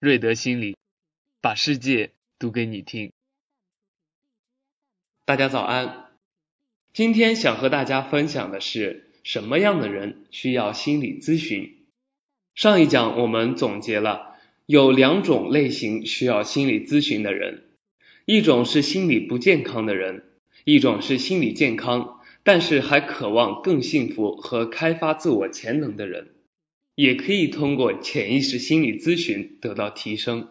瑞德心理，把世界读给你听。大家早安，今天想和大家分享的是什么样的人需要心理咨询。上一讲我们总结了有两种类型需要心理咨询的人，一种是心理不健康的人，一种是心理健康但是还渴望更幸福和开发自我潜能的人。也可以通过潜意识心理咨询得到提升。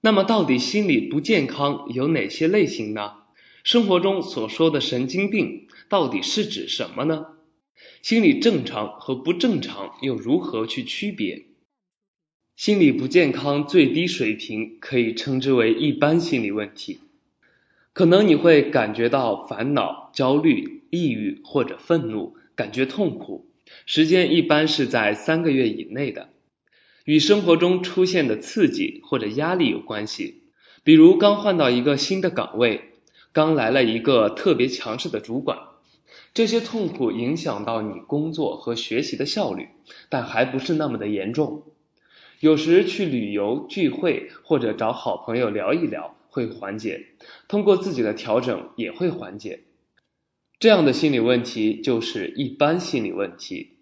那么，到底心理不健康有哪些类型呢？生活中所说的神经病到底是指什么呢？心理正常和不正常又如何去区别？心理不健康最低水平可以称之为一般心理问题。可能你会感觉到烦恼、焦虑、抑郁或者愤怒，感觉痛苦。时间一般是在三个月以内的，与生活中出现的刺激或者压力有关系。比如刚换到一个新的岗位，刚来了一个特别强势的主管，这些痛苦影响到你工作和学习的效率，但还不是那么的严重。有时去旅游、聚会或者找好朋友聊一聊会缓解，通过自己的调整也会缓解。这样的心理问题就是一般心理问题。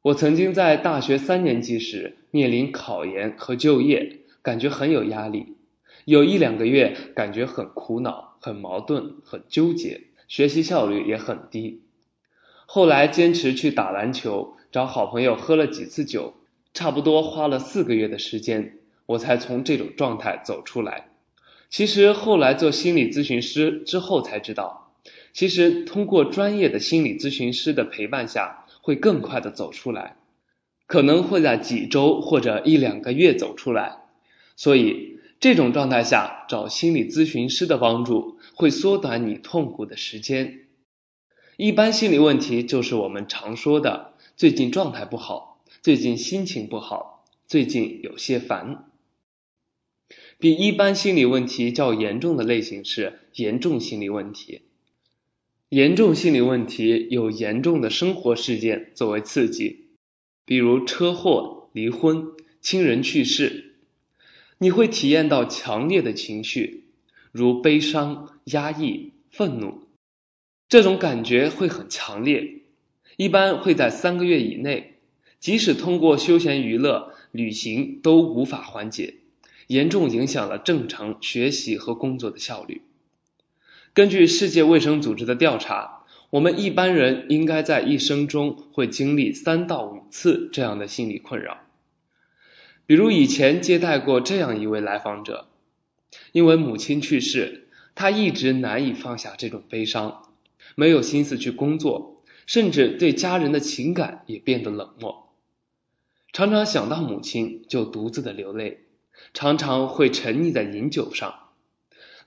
我曾经在大学三年级时面临考研和就业，感觉很有压力，有一两个月感觉很苦恼、很矛盾、很纠结，学习效率也很低。后来坚持去打篮球，找好朋友喝了几次酒，差不多花了四个月的时间，我才从这种状态走出来。其实后来做心理咨询师之后才知道。其实，通过专业的心理咨询师的陪伴下，会更快的走出来，可能会在几周或者一两个月走出来。所以，这种状态下找心理咨询师的帮助，会缩短你痛苦的时间。一般心理问题就是我们常说的最近状态不好，最近心情不好，最近有些烦。比一般心理问题较严重的类型是严重心理问题。严重心理问题有严重的生活事件作为刺激，比如车祸、离婚、亲人去世，你会体验到强烈的情绪，如悲伤、压抑、愤怒，这种感觉会很强烈，一般会在三个月以内，即使通过休闲娱乐、旅行都无法缓解，严重影响了正常学习和工作的效率。根据世界卫生组织的调查，我们一般人应该在一生中会经历三到五次这样的心理困扰。比如以前接待过这样一位来访者，因为母亲去世，他一直难以放下这种悲伤，没有心思去工作，甚至对家人的情感也变得冷漠，常常想到母亲就独自的流泪，常常会沉溺在饮酒上。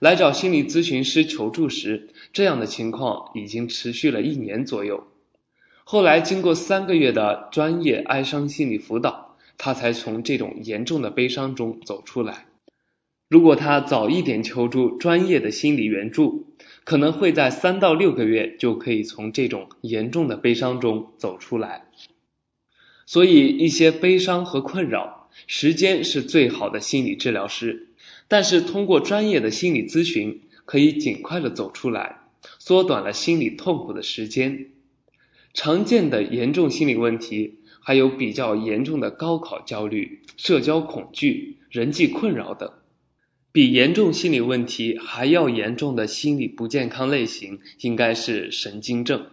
来找心理咨询师求助时，这样的情况已经持续了一年左右。后来经过三个月的专业哀伤心理辅导，他才从这种严重的悲伤中走出来。如果他早一点求助专业的心理援助，可能会在三到六个月就可以从这种严重的悲伤中走出来。所以，一些悲伤和困扰，时间是最好的心理治疗师。但是通过专业的心理咨询，可以尽快的走出来，缩短了心理痛苦的时间。常见的严重心理问题还有比较严重的高考焦虑、社交恐惧、人际困扰等。比严重心理问题还要严重的心理不健康类型，应该是神经症。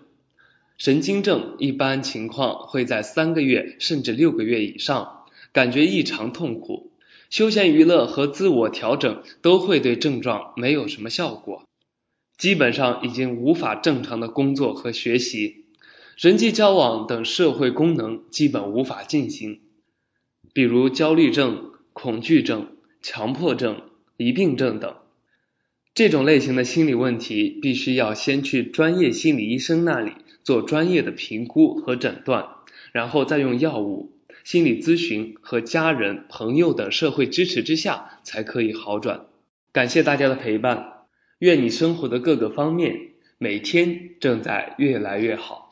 神经症一般情况会在三个月甚至六个月以上，感觉异常痛苦。休闲娱乐和自我调整都会对症状没有什么效果，基本上已经无法正常的工作和学习，人际交往等社会功能基本无法进行。比如焦虑症、恐惧症、强迫症、疑病症等，这种类型的心理问题必须要先去专业心理医生那里做专业的评估和诊断，然后再用药物。心理咨询和家人、朋友等社会支持之下才可以好转。感谢大家的陪伴，愿你生活的各个方面每天正在越来越好。